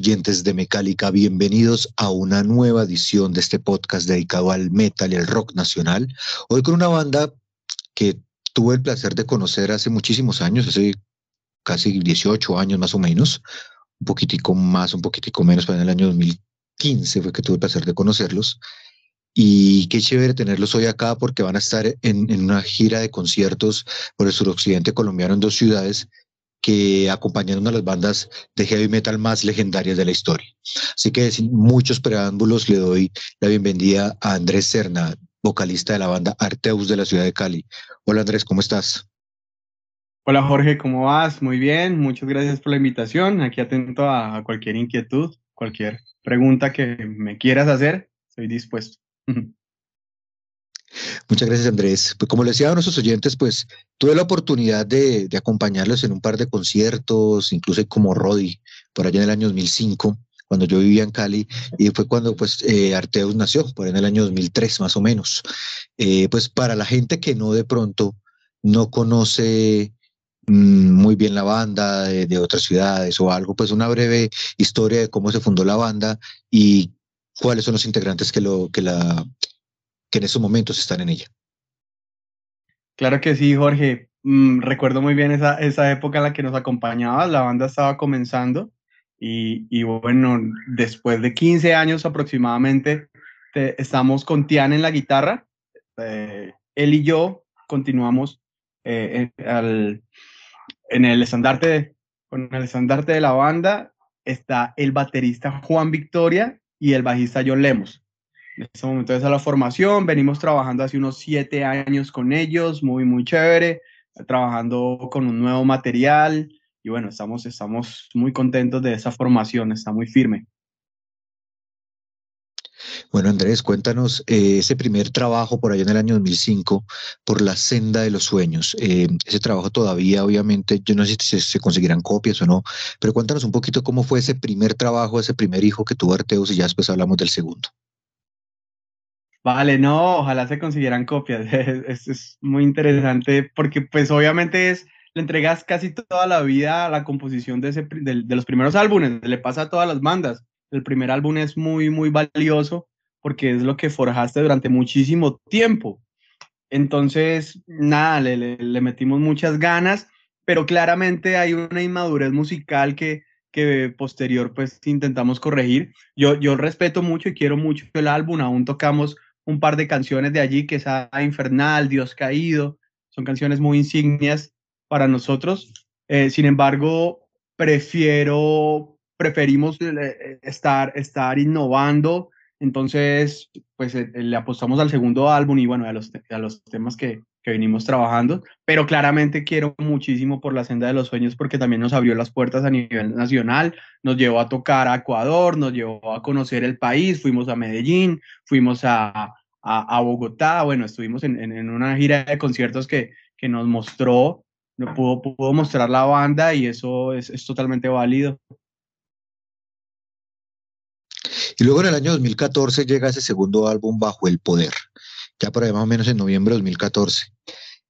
Oyentes de Mecálica, bienvenidos a una nueva edición de este podcast dedicado al metal y al rock nacional. Hoy con una banda que tuve el placer de conocer hace muchísimos años, hace casi 18 años más o menos, un poquitico más, un poquitico menos, pero en el año 2015 fue que tuve el placer de conocerlos. Y qué chévere tenerlos hoy acá porque van a estar en, en una gira de conciertos por el suroccidente colombiano en dos ciudades que acompañan una de las bandas de heavy metal más legendarias de la historia. Así que sin muchos preámbulos le doy la bienvenida a Andrés Serna, vocalista de la banda Arteus de la ciudad de Cali. Hola Andrés, ¿cómo estás? Hola Jorge, ¿cómo vas? Muy bien, muchas gracias por la invitación. Aquí atento a cualquier inquietud, cualquier pregunta que me quieras hacer, estoy dispuesto. Muchas gracias, Andrés. Pues como les decía a nuestros oyentes, pues tuve la oportunidad de, acompañarlos en un par de conciertos, incluso como Roddy, por allá en el año 2005, cuando yo vivía en Cali, y fue cuando pues eh, Arteus nació, por en el año 2003 más o menos. Eh, pues para la gente que no de pronto no conoce mmm, muy bien la banda de, de otras ciudades o algo, pues una breve historia de cómo se fundó la banda y cuáles son los integrantes que, lo, que la que en esos momentos están en ella. Claro que sí, Jorge. Mm, recuerdo muy bien esa, esa época en la que nos acompañabas, la banda estaba comenzando y, bueno, después de 15 años aproximadamente, te, estamos con Tian en la guitarra. Eh, él y yo continuamos eh, en el estandarte, de, con el estandarte de la banda. Está el baterista Juan Victoria y el bajista John Lemos. En este momento esa es la formación, venimos trabajando hace unos siete años con ellos, muy, muy chévere, trabajando con un nuevo material y bueno, estamos, estamos muy contentos de esa formación, está muy firme. Bueno, Andrés, cuéntanos eh, ese primer trabajo por allá en el año 2005 por la senda de los sueños. Eh, ese trabajo todavía, obviamente, yo no sé si se, se, conseguirán copias o no, pero cuéntanos un poquito cómo fue ese primer trabajo, ese primer hijo que tuvo Arteus y ya después hablamos del segundo. Vale, no, ojalá se consiguieran copias. Es, es, muy interesante porque pues obviamente es, le entregas casi toda la vida a la composición de, ese, de, los primeros álbumes, le pasa a todas las bandas. El primer álbum es muy, muy valioso porque es lo que forjaste durante muchísimo tiempo. Entonces, nada, le, le, le metimos muchas ganas, pero claramente hay una inmadurez musical que, que posterior pues intentamos corregir. Yo, yo respeto mucho y quiero mucho el álbum, aún tocamos un par de canciones de allí, que es a Infernal, Dios Caído, son canciones muy insignias para nosotros. Eh, sin embargo, prefiero, preferimos eh, estar, estar innovando, entonces, pues eh, le apostamos al segundo álbum y bueno, a los, a los temas que, que venimos trabajando, pero claramente quiero muchísimo por la senda de los sueños porque también nos abrió las puertas a nivel nacional, nos llevó a tocar a Ecuador, nos llevó a conocer el país, fuimos a Medellín, fuimos a, a, Bogotá, bueno, estuvimos en, en, en, una gira de conciertos que, que nos mostró, pudo, pudo mostrar la banda y eso es, es totalmente válido. Y luego en el año 2014 llega ese segundo álbum Bajo el Poder, ya por ahí más o menos en noviembre de 2014.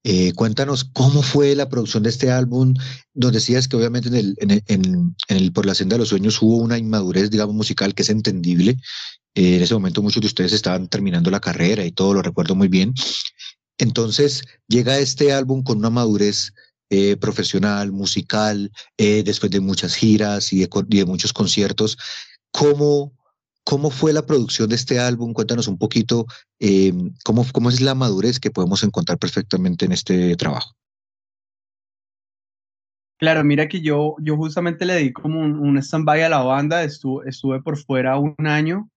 Eh, cuéntanos cómo fue la producción de este álbum, donde decías que obviamente en el, en, el, en, el, por la senda de los sueños hubo una inmadurez, digamos, musical que es entendible. Eh, en ese momento muchos de ustedes estaban terminando la carrera y todo lo recuerdo muy bien. Entonces llega este álbum con una madurez eh, profesional, musical, después de muchas giras y y de muchos conciertos. ¿Cómo, ¿Cómo fue la producción de este álbum? Cuéntanos un poquito eh, cómo, cómo es la madurez que podemos encontrar perfectamente en este trabajo. Claro, mira que yo, yo justamente le di como un, un stand-by a la banda, estuve, estuve por fuera un año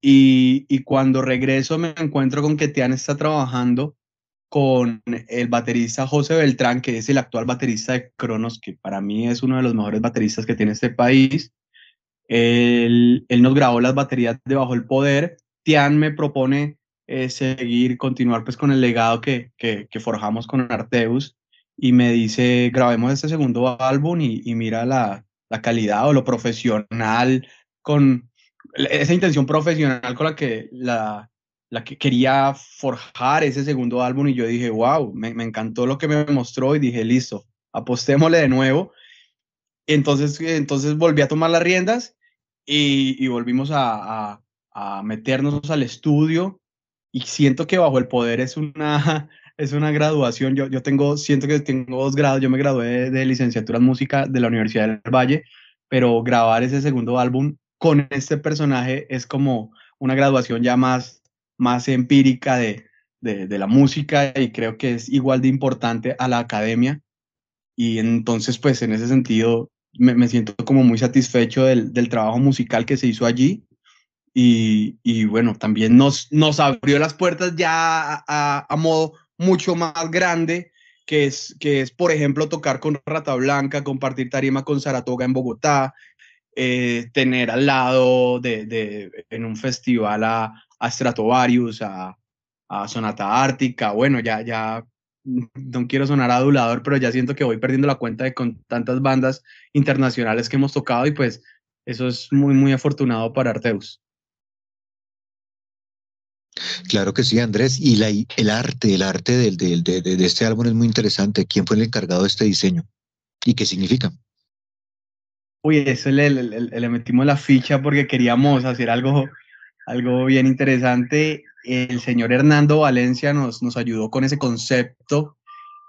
y, y, cuando regreso me encuentro con que Tian está trabajando con el baterista José Beltrán, que es el actual baterista de Cronos, que para mí es uno de los mejores bateristas que tiene este país. Él, él nos grabó las baterías de Bajo el Poder. Tian me propone eh, seguir, continuar pues con el legado que, que, forjamos con Arteus y me dice, grabemos este segundo álbum y, y mira la, la, calidad o lo profesional, con esa intención profesional con la que, la, la que quería forjar ese segundo álbum y yo dije, wow, me, me, encantó lo que me mostró y dije, listo, apostémosle de nuevo. Entonces, entonces volví a tomar las riendas y, volvimos a, meternos al estudio y siento que Bajo el Poder es una, es una graduación. Yo, yo tengo, siento que tengo dos grados. Yo me gradué de, de, licenciatura en música de la Universidad del Valle, pero grabar ese segundo álbum con este personaje es como una graduación ya más, más empírica de, de, de la música y creo que es igual de importante a la academia. Y entonces, pues en ese sentido, me, me siento como muy satisfecho del, del, trabajo musical que se hizo allí. Y, y bueno, también nos, nos abrió las puertas ya a, a, modo mucho más grande, que es, que es, por ejemplo, tocar con Rata Blanca, compartir tarima con Saratoga en Bogotá, eh, tener al lado de, de, en un festival a, a Stratovarius, a, a, Sonata Ártica, bueno, ya, ya no quiero sonar adulador, pero ya siento que voy perdiendo la cuenta de con tantas bandas internacionales que hemos tocado y pues eso es muy, muy afortunado para Arteus. Claro que sí, Andrés. Y la, el arte, el arte del, del, de, de, este álbum es muy interesante. ¿Quién fue el encargado de este diseño? ¿Y qué significa? Uy, eso le, le, le, le metimos la ficha porque queríamos hacer algo, algo bien interesante. El señor Hernando Valencia nos, nos ayudó con ese concepto.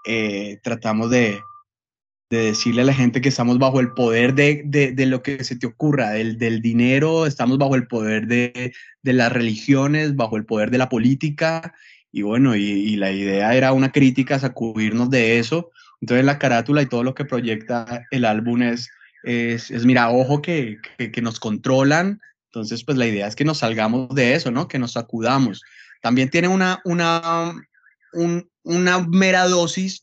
Eh, tratamos de, de decirle a la gente que estamos bajo el poder de, de, de lo que se te ocurra, del, del, dinero, estamos bajo el poder de, las religiones, bajo el poder de la política, y bueno, y, la idea era una crítica, sacudirnos de eso. Entonces la carátula y todo lo que proyecta el álbum es, es, es mira, ojo que, que, nos controlan, entonces pues la idea es que nos salgamos de eso, ¿no? Que nos sacudamos. También tiene una, una, un, una mera dosis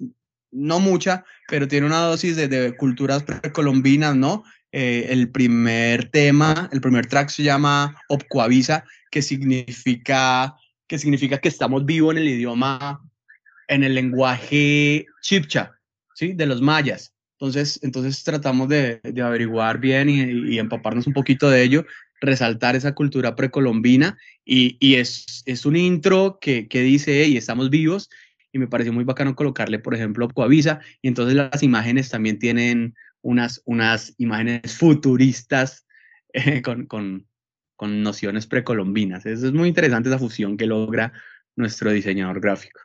no mucha, pero tiene una dosis de, culturas precolombinas, ¿no? Eh, el primer tema, el primer track se llama Opcoavisa, que significa, que significa que estamos vivos en el idioma, en el lenguaje chipcha, ¿sí? De los mayas. Entonces, entonces tratamos de, de averiguar bien y, empaparnos un poquito de ello, resaltar esa cultura precolombina y, y es, es un intro que, que dice, hey, estamos vivos y me pareció muy bacano colocarle, por ejemplo, Coavisa, y entonces las imágenes también tienen unas, unas imágenes futuristas eh, con, con, con, nociones precolombinas. Eso es muy interesante esa fusión que logra nuestro diseñador gráfico.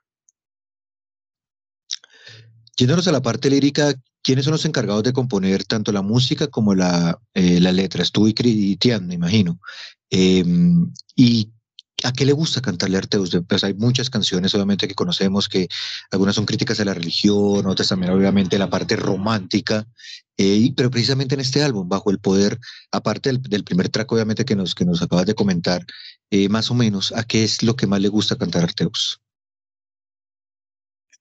Yéndonos a la parte lírica, ¿quiénes son los encargados de componer tanto la música como la, eh, la letra? Tú y Tian, me imagino. Eh, ¿Y ¿A qué le gusta cantarle a Arteus? Pues hay muchas canciones, obviamente, que conocemos, que algunas son críticas a la religión, otras también, obviamente, la parte romántica, eh, pero precisamente en este álbum, Bajo el Poder, aparte del, del primer track, obviamente, que nos, que nos acabas de comentar, eh, más o menos, ¿a qué es lo que más le gusta cantar a Arteus?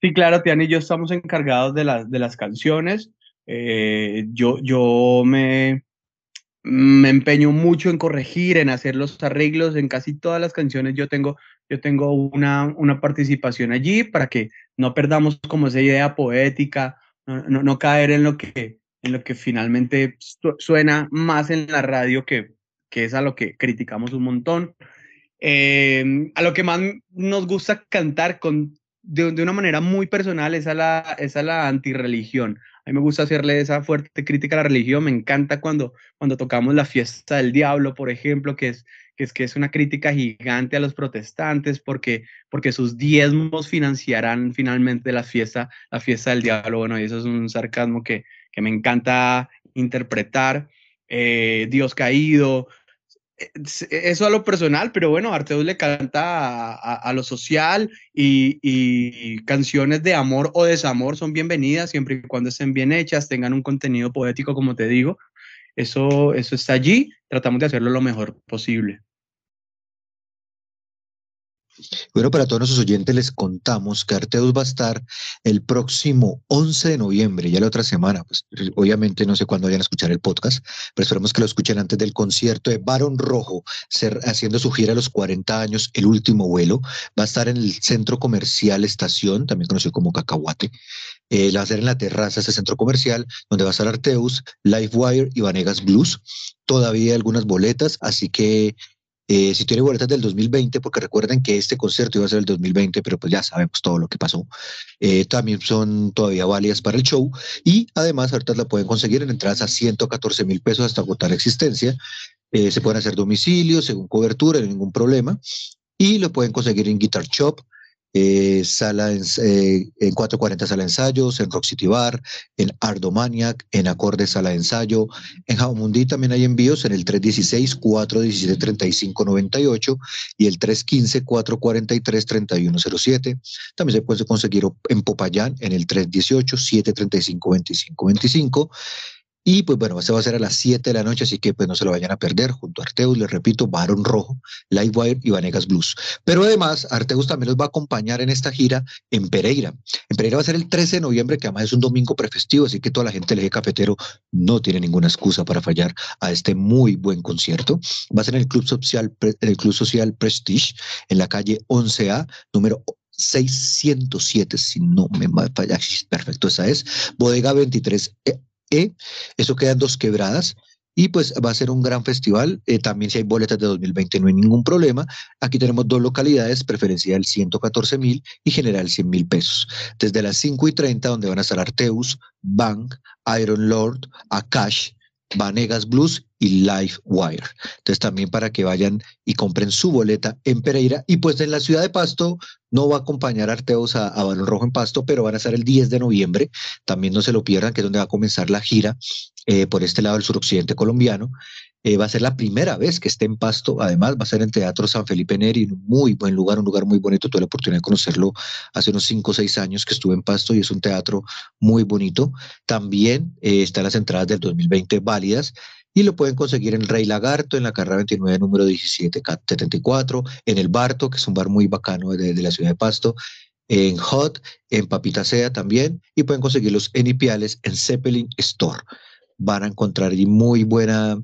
Sí, claro, Tiana y yo estamos encargados de, las de las canciones. Eh, yo, yo me, me empeño mucho en corregir, en hacer los arreglos, en casi todas las canciones yo tengo, yo tengo una, una participación allí para que no perdamos como esa idea poética, no, no, caer en lo, que, en lo que finalmente suena más en la radio que, que es a lo que criticamos un montón. Eh, a lo que más nos gusta cantar con, de, una manera muy personal es a la, es la antirreligión. A mí me gusta hacerle esa fuerte crítica a la religión. Me encanta cuando, cuando tocamos la fiesta del diablo, por ejemplo, que es, que es, que es una crítica gigante a los protestantes porque, porque sus diezmos financiarán finalmente la fiesta, la fiesta del diablo. Bueno, y eso es un sarcasmo que, que me encanta interpretar. Eh, Dios caído, eso a lo personal, pero bueno, Arteus le canta a, lo social y, canciones de amor o desamor son bienvenidas siempre y cuando estén bien hechas, tengan un contenido poético, como te digo. Eso, eso está allí, tratamos de hacerlo lo mejor posible. Bueno, para todos nuestros oyentes les contamos que Arteus va a estar el próximo 11 de noviembre, ya la otra semana, pues obviamente no sé cuándo vayan a escuchar el podcast, pero esperemos que lo escuchen antes del concierto de Barón Rojo, haciendo su gira a los 40 años, el último vuelo. Va a estar en el centro comercial Estación, también conocido como Cacahuate. Eh, va a ser en la terraza ese centro comercial, donde va a estar Arteus, Livewire y Vanegas Blues. Todavía hay algunas boletas, así que eh, si tiene boletas del 2020, porque recuerden que este concierto iba a ser el 2020, pero pues ya sabemos todo lo que pasó, eh, también son todavía válidas para el show y además ahorita la pueden conseguir en entradas a 114 mil pesos hasta agotar existencia. Eh, se pueden hacer domicilios según cobertura, ningún problema. Y lo pueden conseguir en Guitar Shop, eh, sala en, eh, en, 440 sala de ensayos, en Rock City Bar, en Ardomaniac, en Acorde sala de ensayo, en Jaumundi también hay envíos en el 316-417-3598 y el 315-443-3107. También se puede conseguir en Popayán en el 318-735-2525 y pues bueno, se va a hacer a las 7 de la noche, así que pues no se lo vayan a perder. Junto a Arteus, les repito, Barón Rojo, Lightwire y Vanegas Blues. Pero además, Arteus también los va a acompañar en esta gira en Pereira. En Pereira va a ser el 13 de noviembre, que además es un domingo prefestivo, así que toda la gente del eje cafetero no tiene ninguna excusa para fallar a este muy buen concierto. Va a ser en el Club Social, en el Club Social Prestige, en la calle 11A, número 607, si no me falla, perfecto, esa es, bodega 23 Eso quedan dos quebradas. Y pues va a ser un gran festival. Eh, también si hay boletas de 2020 no hay ningún problema. Aquí tenemos dos localidades, preferencial 114 mil y general 100 mil pesos. Desde las 5 y 30, donde van a estar Arteus, Bank, Iron Lord, Akash, Vanegas Blues y Life Wire. Entonces también para que vayan y compren su boleta en Pereira. Y pues en la ciudad de Pasto no va a acompañar Arteos a, a Balón Rojo en Pasto, pero van a estar el 10 de noviembre. También no se lo pierdan, que es donde va a comenzar la gira eh, por este lado del suroccidente colombiano. Eh, va a ser la primera vez que esté en Pasto, además va a ser en Teatro San Felipe Neri, un muy buen lugar, un lugar muy bonito, tuve la oportunidad de conocerlo hace unos 5 o 6 años que estuve en Pasto y es un teatro muy bonito. También eh, están las entradas del 2020 válidas y lo pueden conseguir en Rey Lagarto, en la carrera 29, número 1774, en el Barto, que es un bar muy bacano de, la ciudad de Pasto, en Hot, en Papita Sea también, y pueden conseguirlos en Ipiales, en Zeppelin Store. Van a encontrar allí muy buena,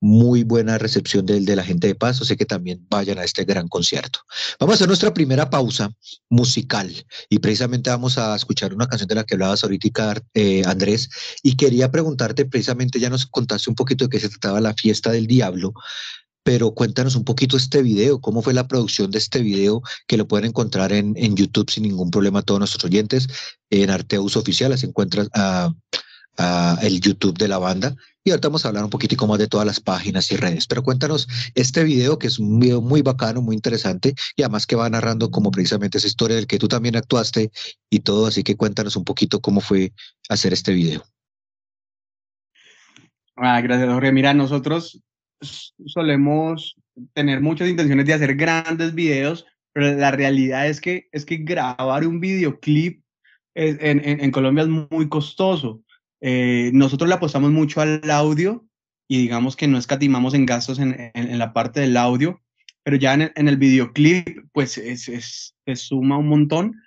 muy buena recepción de, la gente de Paso, sé que también vayan a este gran concierto. Vamos a hacer nuestra primera pausa musical y precisamente vamos a escuchar una canción de la que hablabas ahorita, eh, Andrés, y quería preguntarte, precisamente ya nos contaste un poquito de qué se trataba la fiesta del diablo, pero cuéntanos un poquito este video, cómo fue la producción de este video, que lo pueden encontrar en, YouTube sin ningún problema todos nuestros oyentes, en Arteus Oficial, se encuentra el YouTube de la banda. Y ahorita vamos a hablar un poquitico más de todas las páginas y redes. Pero cuéntanos este video, que es un video muy bacano, muy interesante, y además que va narrando como precisamente esa historia del que tú también actuaste y todo. Así que cuéntanos un poquito cómo fue hacer este video. Ah, gracias, Jorge. Mira, nosotros solemos tener muchas intenciones de hacer grandes videos, pero la realidad es que, es que grabar un videoclip en, en, en Colombia es muy costoso. Eh, nosotros le apostamos mucho al audio y digamos que no escatimamos en gastos en, en, la parte del audio, pero ya en, en el videoclip pues es, es, se suma un montón.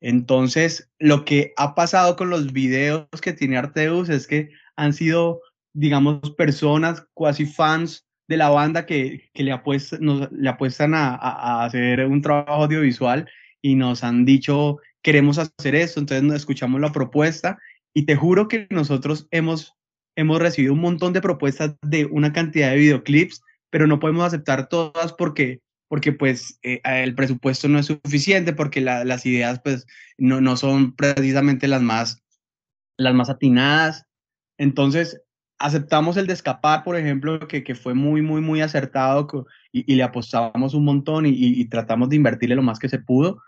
Entonces, lo que ha pasado con los videos que tiene Arteus es que han sido, digamos, personas cuasi fans de la banda que, que le, nos, le apuestan a, a, hacer un trabajo audiovisual y nos han dicho, queremos hacer esto, entonces nos escuchamos la propuesta y te juro que nosotros hemos, hemos recibido un montón de propuestas de una cantidad de videoclips, pero no podemos aceptar todas porque, porque pues eh, el presupuesto no es suficiente, porque la, las ideas pues no, no son precisamente las más, las más atinadas. Entonces, aceptamos el de escapar, por ejemplo, que, que fue muy, muy, muy acertado y, y le apostamos un montón y, y, tratamos de invertirle lo más que se pudo.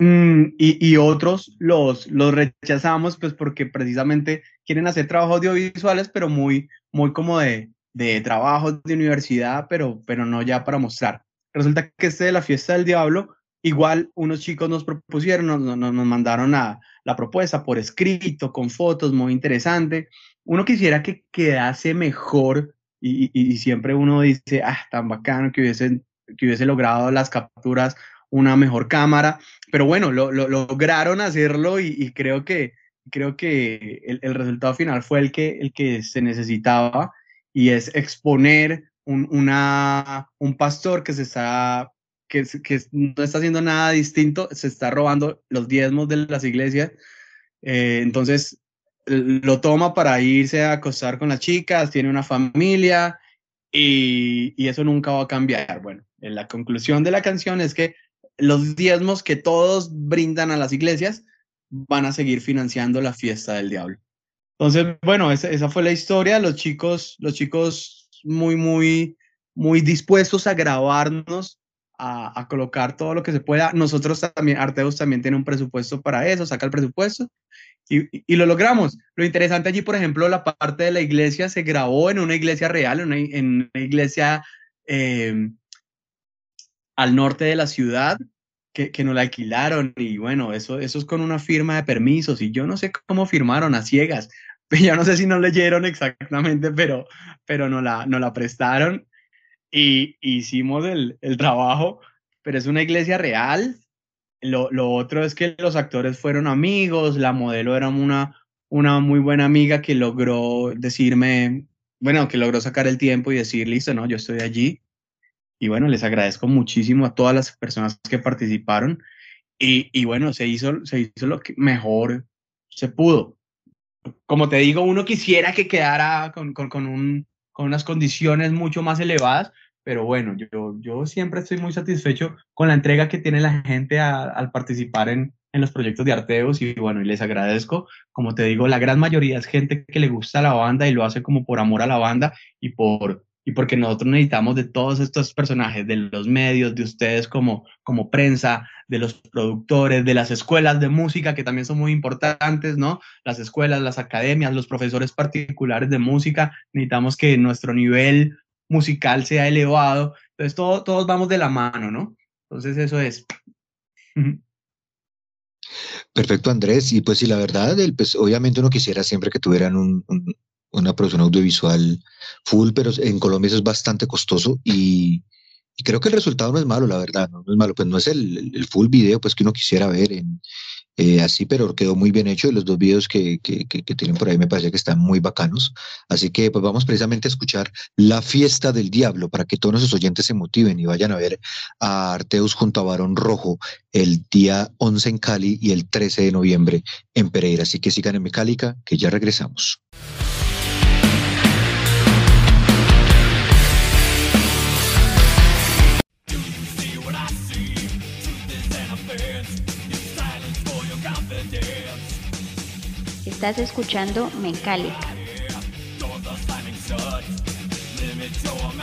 Mm, y, otros los, los rechazamos pues porque precisamente quieren hacer trabajos audiovisuales, pero muy, muy como de, de trabajos de universidad, pero, pero no ya para mostrar. Resulta que este de la fiesta del diablo, igual unos chicos nos propusieron, nos, nos, mandaron a, la propuesta por escrito, con fotos, muy interesante. Uno quisiera que quedase mejor y, siempre uno dice, ah, tan bacano que hubiese, que hubiese logrado las capturas una mejor cámara, pero bueno, lo, lo lograron hacerlo y, creo que, creo que el, resultado final fue el que, el que se necesitaba y es exponer un, una, un pastor que se está que, que, no está haciendo nada distinto, se está robando los diezmos de las iglesias. Eh, entonces lo toma para irse a acostar con las chicas, tiene una familia y, eso nunca va a cambiar. Bueno, la conclusión de la canción es que los diezmos que todos brindan a las iglesias van a seguir financiando la fiesta del diablo. Entonces, bueno, esa, esa fue la historia. Los chicos, los chicos muy, muy, muy dispuestos a grabarnos a, a, colocar todo lo que se pueda. Nosotros también, Arteus también tiene un presupuesto para eso, saca el presupuesto y, y, lo logramos. Lo interesante allí, por ejemplo, la parte de la iglesia se grabó en una iglesia real, en una, en una iglesia eh, al norte de la ciudad. Que, que nos la alquilaron y bueno, eso, eso es con una firma de permisos y yo no sé cómo firmaron a ciegas, yo no sé si no leyeron exactamente, pero, pero no, la, no la prestaron y hicimos el, el trabajo, pero es una iglesia real. Lo, lo, otro es que los actores fueron amigos, la modelo era una, una muy buena amiga que logró decirme, bueno, que logró sacar el tiempo y decir, listo, no, yo estoy allí. Y bueno, les agradezco muchísimo a todas las personas que participaron. Y, y bueno, se hizo, se hizo lo que mejor se pudo. Como te digo, uno quisiera que quedara con, con, un, con unas condiciones mucho más elevadas, pero bueno, yo, yo siempre estoy muy satisfecho con la entrega que tiene la gente al participar en, en los proyectos de Arteos y bueno, y les agradezco. Como te digo, la gran mayoría es gente que le gusta la banda y lo hace como por amor a la banda y por y porque nosotros necesitamos de todos estos personajes, de los medios, de ustedes como, como prensa, de los productores, de las escuelas de música, que también son muy importantes, ¿no? Las escuelas, las academias, los profesores particulares de música, necesitamos que nuestro nivel musical sea elevado. Entonces, todo, todos vamos de la mano, ¿no? Entonces, eso es. Perfecto, Andrés. Y pues sí, la verdad, el, pues, obviamente uno quisiera siempre que tuvieran un, un, una producción audiovisual full, pero en Colombia eso es bastante costoso y, y creo que el resultado no es malo, la verdad, no, no es malo, pues no es el, el, full video pues que uno quisiera ver en, eh, así, pero quedó muy bien hecho. Los dos videos que, que, que, que, tienen por ahí me parece que están muy bacanos. Así que pues vamos precisamente a escuchar La Fiesta del Diablo para que todos nuestros oyentes se motiven y vayan a ver a Arteus junto a Barón Rojo el día 11 en Cali y el 13 de noviembre en Pereira. Así que sigan en Mecálica, que ya regresamos. Estás escuchando Mencalic. Limit.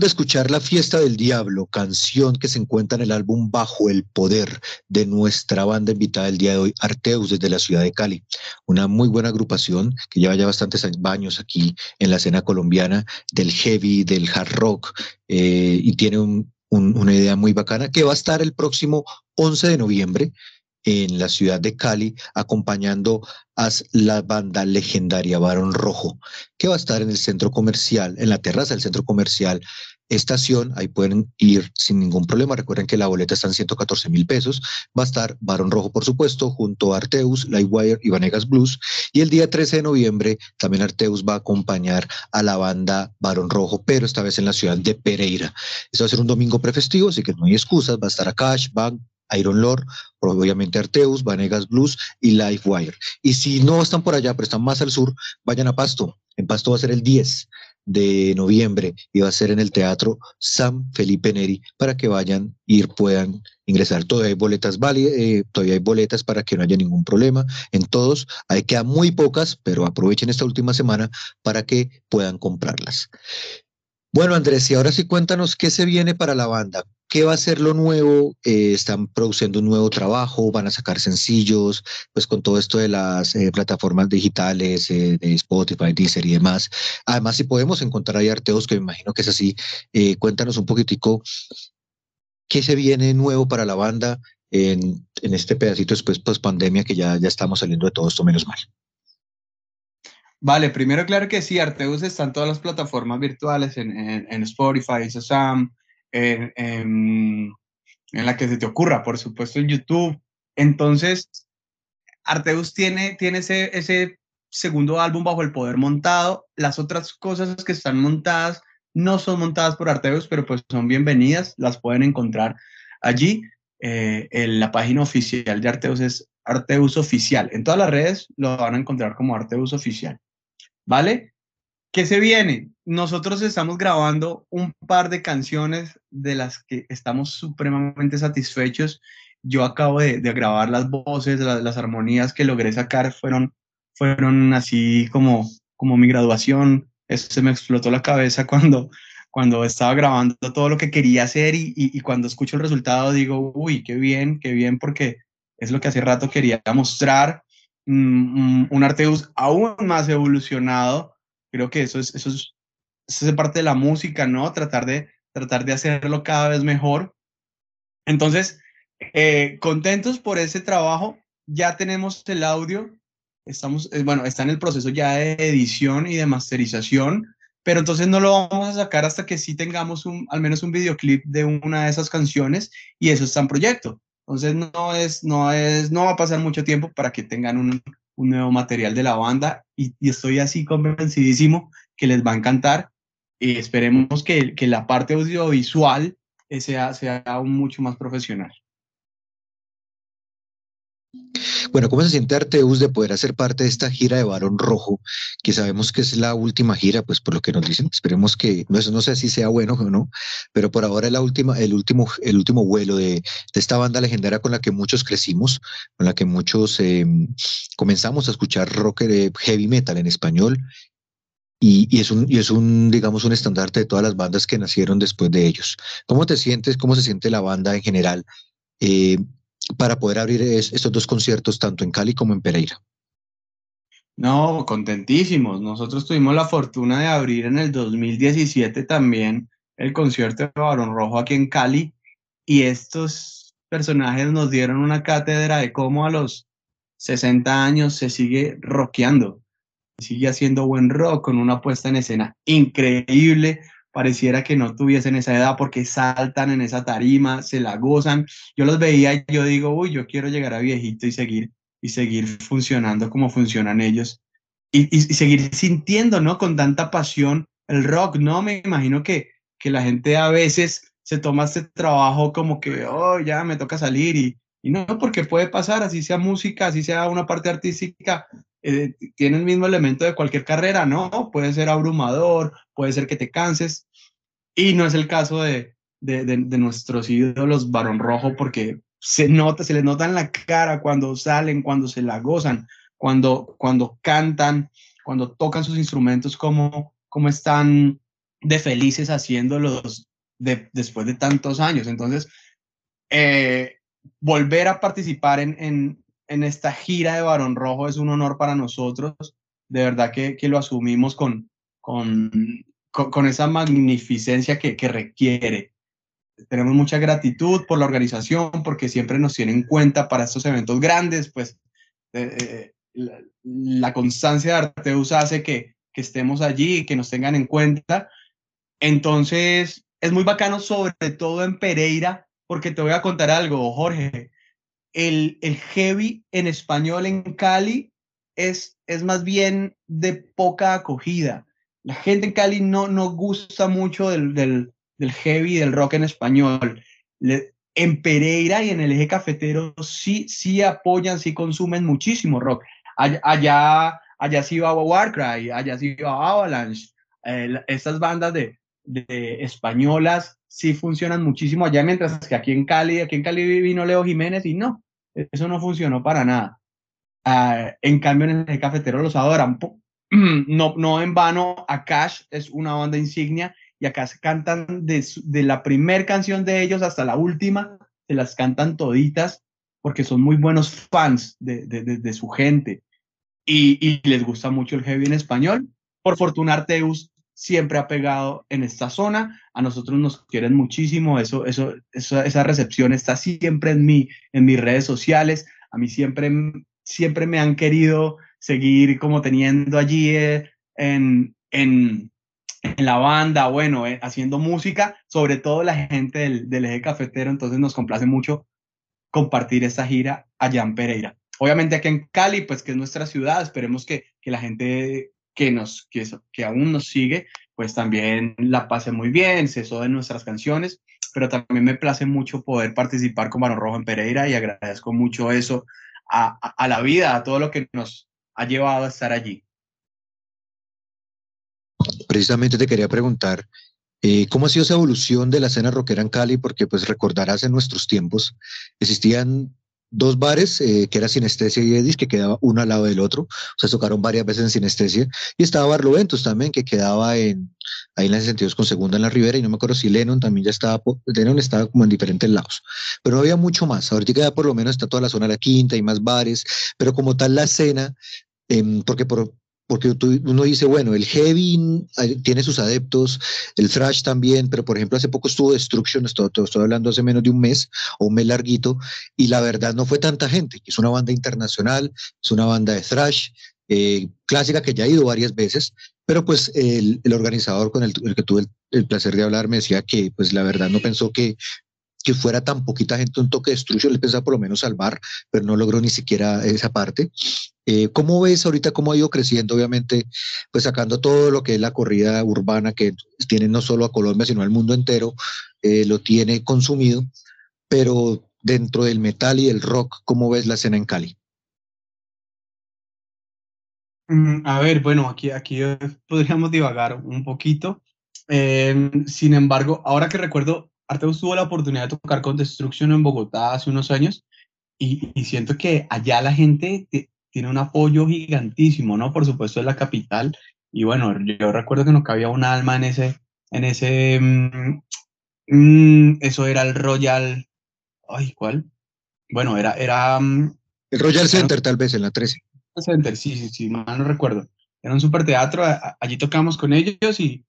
De escuchar La Fiesta del Diablo, canción que se encuentra en el álbum Bajo el Poder de nuestra banda invitada el día de hoy, Arteus, desde la ciudad de Cali. Una muy buena agrupación que lleva ya bastantes años aquí en la escena colombiana del heavy, del hard rock, eh, y tiene una idea muy bacana que va a estar el próximo 11 de noviembre en la ciudad de Cali, acompañando a la banda legendaria Barón Rojo, que va a estar en el centro comercial, en la terraza del centro comercial Estación. Ahí pueden ir sin ningún problema. Recuerden que la boleta está en 114 mil pesos. Va a estar Barón Rojo, por supuesto, junto a Arteus, Lightwire y Vanegas Blues. Y el día 13 de noviembre también Arteus va a acompañar a la banda Barón Rojo, pero esta vez en la ciudad de Pereira. Esto va a ser un domingo prefestivo, así que no hay excusas. Va a estar Akash, Bag, Iron Lord, obviamente Arteus, Vanegas Blues y Lifewire. Y si no están por allá, pero están más al sur, vayan a Pasto. En Pasto va a ser el 10 de noviembre y va a ser en el Teatro San Felipe Neri para que vayan y puedan ingresar. Todavía hay boletas válidas, eh, todavía hay boletas para que no haya ningún problema. En todos, hay quedan muy pocas, pero aprovechen esta última semana para que puedan comprarlas. Bueno, Andrés, y ahora sí cuéntanos qué se viene para la banda. ¿Qué va a ser lo nuevo? Eh, ¿Están produciendo un nuevo trabajo? ¿Van a sacar sencillos? Pues con todo esto de las eh, plataformas digitales, eh, de Spotify, Deezer y demás. Además, si podemos encontrar ahí arteos, que me imagino que es así, cuéntanos un poquitico qué se viene nuevo para la banda en, este pedacito después post pandemia que ya, ya estamos saliendo de todo esto menos mal. Vale, primero claro que sí, Arteus está en todas las plataformas virtuales, en, en, Spotify, Shazam, en, la que se te ocurra, por supuesto en YouTube. Entonces, Arteus tiene, tiene ese, ese segundo álbum bajo el poder montado. Las otras cosas que están montadas no son montadas por Arteus, pero pues son bienvenidas, las pueden encontrar allí. en eh, la página oficial de Arteus es Arteus Oficial. En todas las redes lo van a encontrar como Arteus Oficial. ¿vale? ¿Qué se viene? Nosotros estamos grabando un par de canciones de las que estamos supremamente satisfechos. Yo acabo de, grabar las voces, las, las, armonías que logré sacar fueron, fueron así como, como mi graduación. Eso se me explotó la cabeza cuando, cuando estaba grabando todo lo que quería hacer y, y, cuando escucho el resultado digo, uy, qué bien, qué bien, porque es lo que hace rato quería mostrar un, un Arteus aún más evolucionado. Creo que eso es, eso es, parte de la música, ¿no? Tratar de, tratar de hacerlo cada vez mejor. Entonces, eh, contentos por ese trabajo. Ya tenemos el audio. Estamos, eh, bueno, está en el proceso ya de edición y de masterización, pero entonces no lo vamos a sacar hasta que sí tengamos un, al menos un videoclip de una de esas canciones y eso está en proyecto. Entonces no es, no es, no va a pasar mucho tiempo para que tengan un, un nuevo material de la banda y, estoy así convencidísimo que les va a encantar y esperemos que, que la parte audiovisual sea, sea aún mucho más profesional. Bueno, ¿cómo se siente Arteus de poder hacer parte de esta gira de Barón Rojo? Que sabemos que es la última gira, pues por lo que nos dicen, esperemos que, no, no sé si sea bueno o no, pero por ahora es la última, el último, el último vuelo de, de esta banda legendaria con la que muchos crecimos, con la que muchos eh, comenzamos a escuchar rock de heavy metal en español y, y, es un, y es un, digamos, un estandarte de todas las bandas que nacieron después de ellos. ¿Cómo te sientes? ¿Cómo se siente la banda en general? Eh, para poder abrir estos dos conciertos tanto en Cali como en Pereira. No, contentísimos. Nosotros tuvimos la fortuna de abrir en el 2017 también el concierto de Barón Rojo aquí en Cali y estos personajes nos dieron una cátedra de cómo a los 60 años se sigue rockeando, sigue haciendo buen rock con una puesta en escena increíble, pareciera que no tuviesen esa edad porque saltan en esa tarima, se la gozan. Yo los veía y yo digo, uy, yo quiero llegar a viejito y seguir, y seguir funcionando como funcionan ellos. Y, seguir sintiendo, ¿no? Con tanta pasión el rock, ¿no? Me imagino que, que la gente a veces se toma este trabajo como que, oh, ya me toca salir y, y no, porque puede pasar, así sea música, así sea una parte artística, eh, tiene el mismo elemento de cualquier carrera, ¿no? Puede ser abrumador, puede ser que te canses, y no es el caso de, de, nuestros ídolos Barón Rojo, porque se nota, se les nota en la cara cuando salen, cuando se la gozan, cuando, cuando cantan, cuando tocan sus instrumentos, cómo, cómo están de felices haciéndolos de, después de tantos años. Entonces, eh, volver a participar en, en, esta gira de Barón Rojo es un honor para nosotros. De verdad que, que lo asumimos con, con, con, esa magnificencia que, que, requiere. Tenemos mucha gratitud por la organización, porque siempre nos tienen en cuenta para estos eventos grandes, pues eh, eh la, constancia de Arteus hace que, que estemos allí que nos tengan en cuenta. Entonces, es muy bacano, sobre todo en Pereira, porque te voy a contar algo, Jorge. El, el heavy en español en Cali es, es más bien de poca acogida. La gente en Cali no, no gusta mucho del, del, del heavy, del rock en español. Le, en Pereira y en el eje cafetero sí, sí apoyan, sí consumen muchísimo rock. Allá, allá, allá sí va Warcry, allá sí va Avalanche. Eh, estas bandas de, de españolas sí funcionan muchísimo allá, mientras que aquí en Cali, aquí en Cali vino Leo Jiménez y no, eso no funcionó para nada. Uh, en cambio, en el cafetero los adoran. No, no en vano, Akash es una banda insignia y acá se cantan de, de la primera canción de ellos hasta la última, se las cantan toditas porque son muy buenos fans de, de su gente y, y, les gusta mucho el heavy en español. Por fortuna, Arteus siempre ha pegado en esta zona. A nosotros nos quieren muchísimo. Eso, eso, eso, esa recepción está siempre en mí, en mis redes sociales. A mí siempre, siempre me han querido seguir como teniendo allí eh, en, en, en, la banda, bueno, eh, haciendo música, sobre todo la gente del, del eje cafetero. Entonces nos complace mucho compartir esta gira allá en Pereira. Obviamente aquí en Cali, pues que es nuestra ciudad, esperemos que, que la gente que, nos, que, que aún nos sigue, pues también la pase muy bien, se de nuestras canciones, pero también me place mucho poder participar con Barón Rojo en Pereira y agradezco mucho eso a, a, a la vida, a todo lo que nos ha llevado a estar allí. Precisamente te quería preguntar, eh, ¿cómo ha sido esa evolución de la escena rockera en Cali? Porque pues recordarás en nuestros tiempos existían dos bares, eh, que era Sinestesia y Edis, que quedaba uno al lado del otro, o sea, tocaron varias veces en Sinestesia, y estaba Barloventus también, que quedaba en, ahí en los sentidos con segunda en la Ribera, y no me acuerdo si Lennon también ya estaba, Lennon estaba como en diferentes lados, pero no había mucho más, ahorita ya por lo menos está toda la zona de la Quinta, y más bares, pero como tal la escena, eh, porque por, porque uno dice, bueno, el heavy tiene sus adeptos, el thrash también, pero por ejemplo hace poco estuvo Destruction, estoy, estoy hablando hace menos de un mes o un mes larguito, y la verdad no fue tanta gente, es una banda internacional, es una banda de thrash, eh, clásica que ya ha ido varias veces, pero pues el, organizador con el, el que tuve el, el, placer de hablar me decía que pues la verdad no pensó que que fuera tan poquita gente un toque de destrucción, le pensaba por lo menos salvar, pero no logró ni siquiera esa parte. Eh, ¿Cómo ves ahorita cómo ha ido creciendo, obviamente, pues sacando todo lo que es la corrida urbana que tiene no solo a Colombia, sino al mundo entero, eh, lo tiene consumido, pero dentro del metal y el rock, ¿cómo ves la escena en Cali? Mm, a ver, bueno, aquí, aquí podríamos divagar un poquito. Eh, sin embargo, ahora que recuerdo, Arteus tuvo la oportunidad de tocar con Destruction en Bogotá hace unos años y, y siento que allá la gente tiene un apoyo gigantísimo, ¿no? Por supuesto es la capital y bueno, yo recuerdo que no cabía un alma en ese, en ese, mmm, mmm, eso era el Royal, ay, ¿cuál? Bueno, era, era... Mm, el Royal Center tal vez en la 13. Center, sí, sí, sí, mal no recuerdo. Era un super teatro, allí tocamos con ellos y,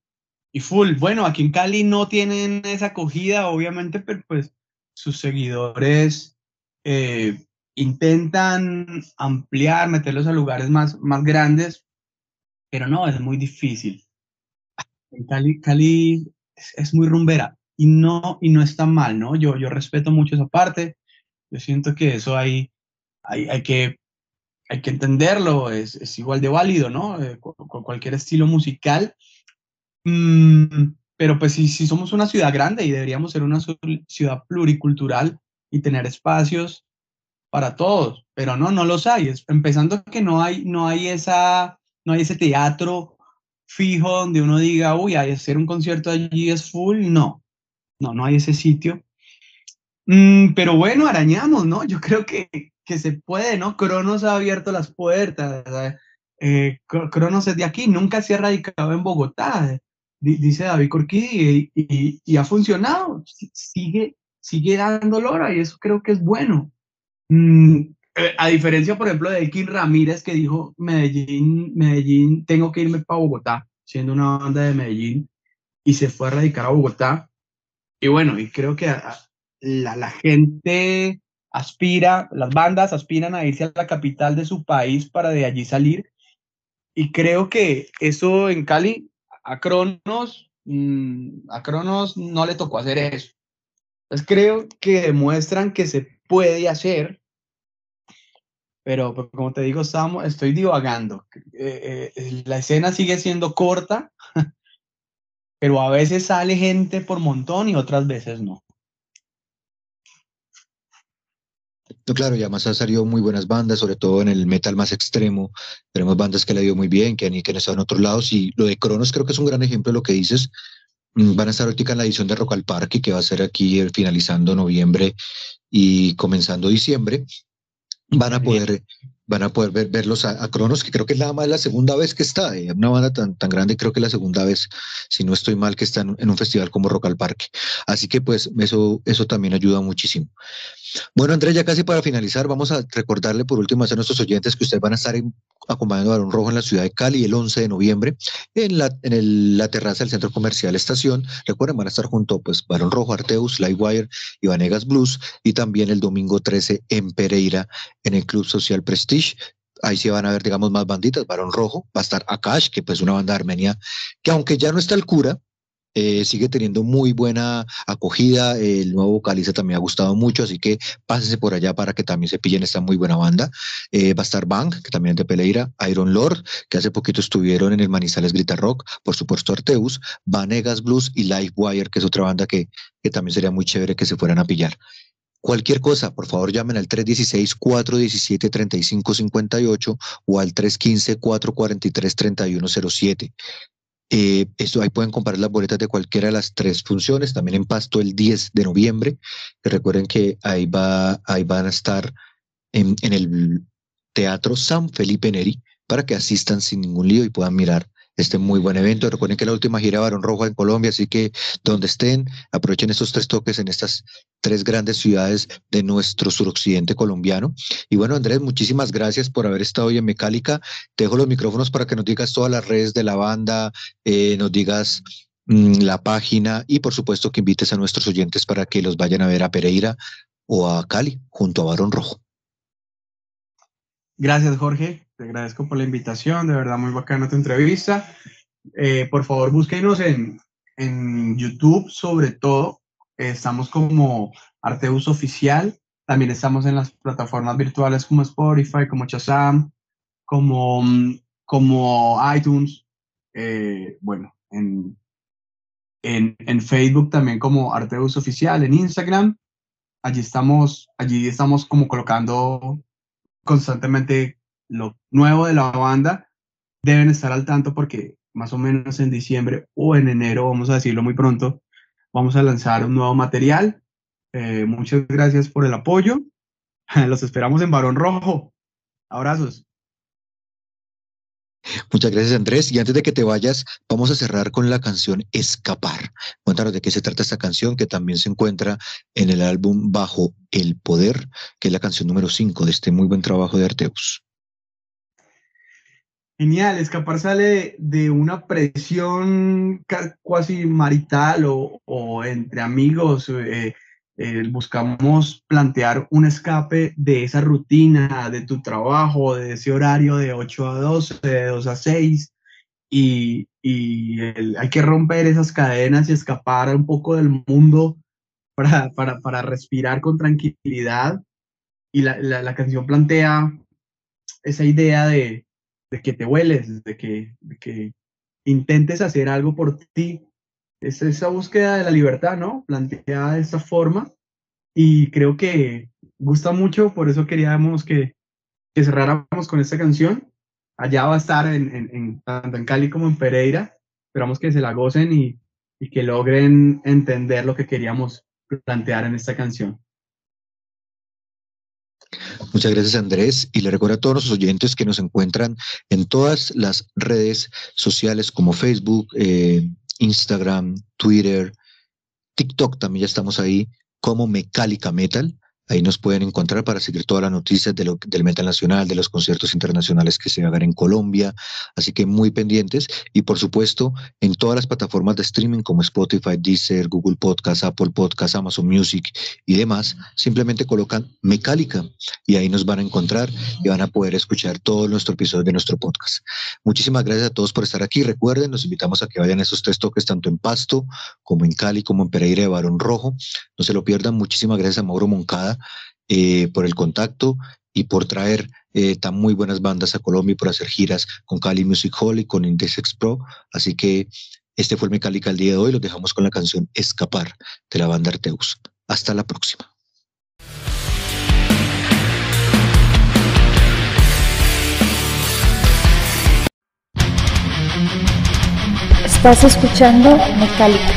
y full. Bueno, aquí en Cali no tienen esa acogida, obviamente, pero pues sus seguidores eh, intentan ampliar, meterlos a lugares más, más grandes, pero no, es muy difícil. En Cali, Cali es, muy rumbera y no, y no está mal, ¿no? Yo, yo respeto mucho esa parte, yo siento que eso hay, hay, hay que hay que entenderlo, es, es igual de válido, ¿no? Eh, cualquier estilo musical, Mm, pero pues si, si, somos una ciudad grande y deberíamos ser una ciudad pluricultural y tener espacios para todos, pero no, no los hay. Es, empezando que no hay, no hay esa, no hay ese teatro fijo donde uno diga, uy, hay hacer un concierto allí es full. No, no, no hay ese sitio. Mm, pero bueno, arañamos, ¿no? Yo creo que, que se puede, ¿no? Cronos ha abierto las puertas. Eh, Cronos es de aquí, nunca se ha radicado en Bogotá dice David Corquí, y, ha funcionado, sigue, sigue dando lora y eso creo que es bueno. Mm, eh, a diferencia, por ejemplo, de Elkin Ramírez que dijo, Medellín, Medellín, tengo que irme para Bogotá, siendo una banda de Medellín, y se fue a radicar a Bogotá. Y bueno, y creo que la, la gente aspira, las bandas aspiran a irse a la capital de su país para de allí salir. Y creo que eso en Cali, a Cronos, mm, a Cronos no le tocó hacer eso. Entonces creo que demuestran que se puede hacer, pero, como te digo, estamos, estoy divagando. Eh, eh, la escena sigue siendo corta, pero a veces sale gente por montón y otras veces no. No, claro, y además han salido muy buenas bandas, sobre todo en el metal más extremo. Tenemos bandas que le ha ido muy bien, que han, que han estado en otros lados. Y lo de Cronos creo que es un gran ejemplo de lo que dices. Mm, van a estar ahorita en la edición de Rock al Parque, que va a ser aquí eh, finalizando noviembre y comenzando diciembre. Van a poder van a poder ver, verlos a, Cronos, que creo que es nada más la segunda vez que está, eh, una banda tan, tan grande, creo que es la segunda vez, si no estoy mal, que está en, un festival como Rock al Parque. Así que pues eso, eso también ayuda muchísimo. Bueno, Andrés, ya casi para finalizar, vamos a recordarle por último a nuestros oyentes que ustedes van a estar acompañando a Barón Rojo en la ciudad de Cali el 11 de noviembre en la, en la terraza del Centro Comercial Estación. Recuerden, van a estar junto pues Barón Rojo, Arteus, Lightwire y Vanegas Blues y también el domingo 13 en Pereira en el Club Social Prestige ahí sí van a ver, digamos, más banditas. Barón Rojo, va a estar Akash, que pues una banda armenia, que aunque ya no está el cura, eh, sigue teniendo muy buena acogida. El nuevo vocalista también ha gustado mucho, así que pásense por allá para que también se pillen esta muy buena banda. Eh, va a estar Bang, que también es de Peleira, Iron Lord, que hace poquito estuvieron en el Manizales Grita Rock, por supuesto Arteus, Vanegas Blues y Wire, que es otra banda que, que también sería muy chévere que se fueran a pillar. Cualquier cosa, por favor llamen al 316-417-3558 o al 315-443-3107. Eh, esto, ahí pueden comprar las boletas de cualquiera de las tres funciones, también en Pasto el 10 de noviembre, recuerden que ahí, va, ahí van a estar en el Teatro San Felipe Neri para que asistan sin ningún lío y puedan mirar este muy buen evento. Recuerden que la última gira Barón Rojo en Colombia, así que donde estén, aprovechen estos tres toques en estas tres grandes ciudades de nuestro suroccidente colombiano. Y bueno, Andrés, muchísimas gracias por haber estado hoy en Mecálica. Te dejo los micrófonos para que nos digas todas las redes de la banda, eh, nos digas mm, la página y por supuesto que invites a nuestros oyentes para que los vayan a ver a Pereira o a Cali junto a Barón Rojo. Gracias, Jorge. Te agradezco por la invitación, de verdad muy bacana tu entrevista. Eh, por favor, búsquenos en, en YouTube, sobre todo. estamos como Arteus Oficial. También estamos en las plataformas virtuales como Spotify, como Chazam, como, como iTunes. Eh, bueno, en, en, en, Facebook también como Arteus Oficial, en Instagram. Allí estamos, allí estamos como colocando constantemente lo nuevo de la banda, deben estar al tanto porque más o menos en diciembre o en enero, vamos a decirlo muy pronto, vamos a lanzar un nuevo material. Eh, muchas gracias por el apoyo. Los esperamos en Barón Rojo. Abrazos. Muchas gracias Andrés. Y antes de que te vayas, vamos a cerrar con la canción Escapar. Cuéntanos de qué se trata esta canción que también se encuentra en el álbum Bajo el Poder, que es la canción número 5 de este muy buen trabajo de Arteus. Genial, escapar sale de una presión casi marital o, entre amigos. Eh, eh, buscamos plantear un escape de esa rutina, de tu trabajo, de ese horario de 8 a 12, de 2 a 6. Y, hay que romper esas cadenas y escapar un poco del mundo para, para, respirar con tranquilidad. Y la, la canción plantea esa idea de, de que te hueles, de que, que intentes hacer algo por ti. Es esa búsqueda de la libertad, ¿no? Planteada de esta forma. Y creo que gusta mucho, por eso queríamos que, que cerráramos con esta canción. Allá va a estar en, en, tanto en Cali como en Pereira. Esperamos que se la gocen y, y que logren entender lo que queríamos plantear en esta canción. Muchas gracias Andrés y le recuerdo a todos los oyentes que nos encuentran en todas las redes sociales como Facebook, eh, Instagram, Twitter, TikTok también ya estamos ahí como Mecálica Metal. Ahí nos pueden encontrar para seguir todas las noticias de lo, del metal nacional, de los conciertos internacionales que se hagan en Colombia. Así que muy pendientes. Y por supuesto, en todas las plataformas de streaming como Spotify, Deezer, Google Podcast, Apple Podcast, Amazon Music y demás, simplemente colocan Mecálica y ahí nos van a encontrar y van a poder escuchar todos nuestros episodios de nuestro podcast. Muchísimas gracias a todos por estar aquí. Recuerden, los invitamos a que vayan a esos tres toques tanto en Pasto como en Cali como en Pereira de Barón Rojo. No se lo pierdan. Muchísimas gracias a Mauro Moncada eh, por el contacto y por traer eh, tan muy buenas bandas a Colombia y por hacer giras con Cali Music Hall y con Index Pro. Así que este fue el Mecálica el día de hoy. Los dejamos con la canción Escapar de la banda Arteus. Hasta la próxima. Estás escuchando Mecálica.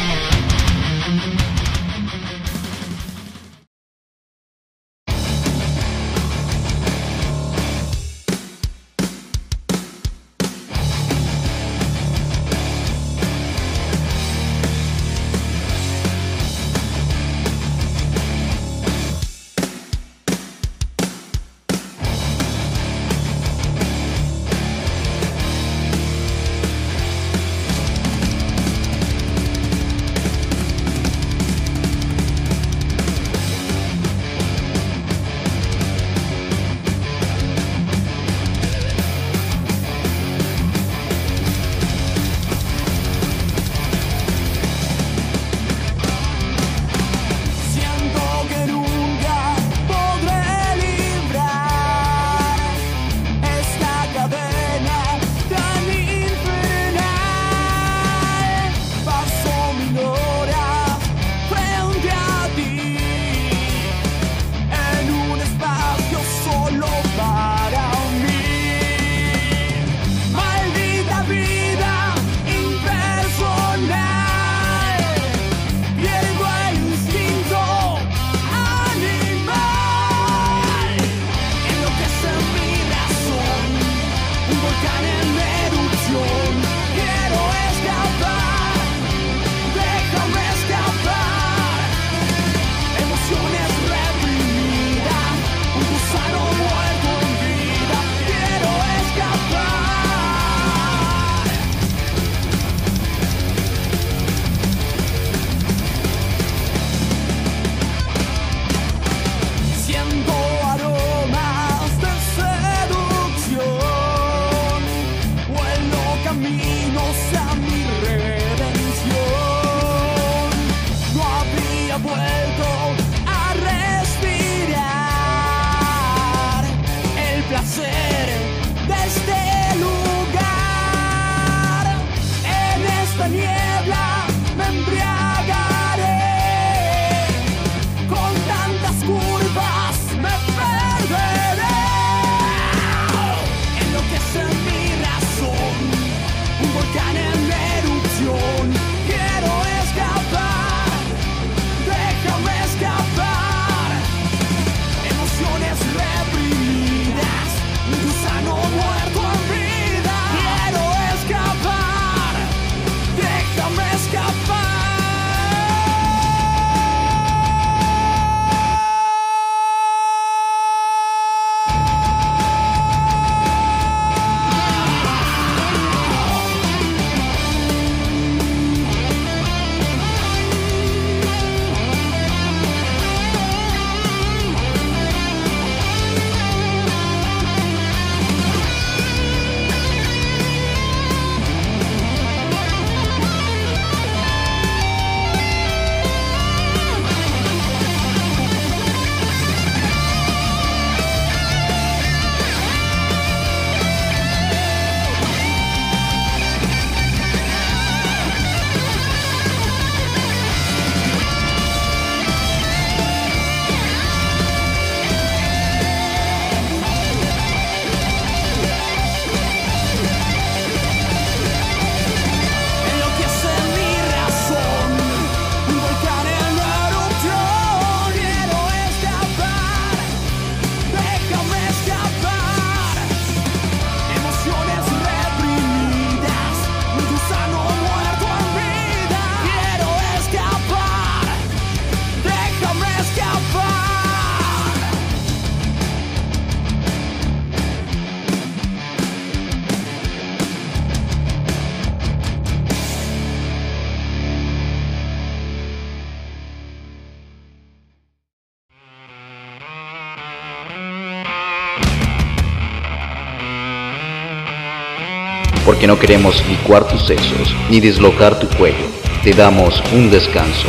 Porque no queremos licuar tus sesos ni dislocar tu cuello. Te damos un descanso.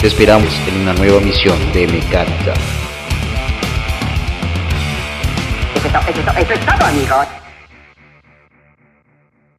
Te esperamos en una nueva misión de mecánica. Eso, eso, eso es todo, amigos.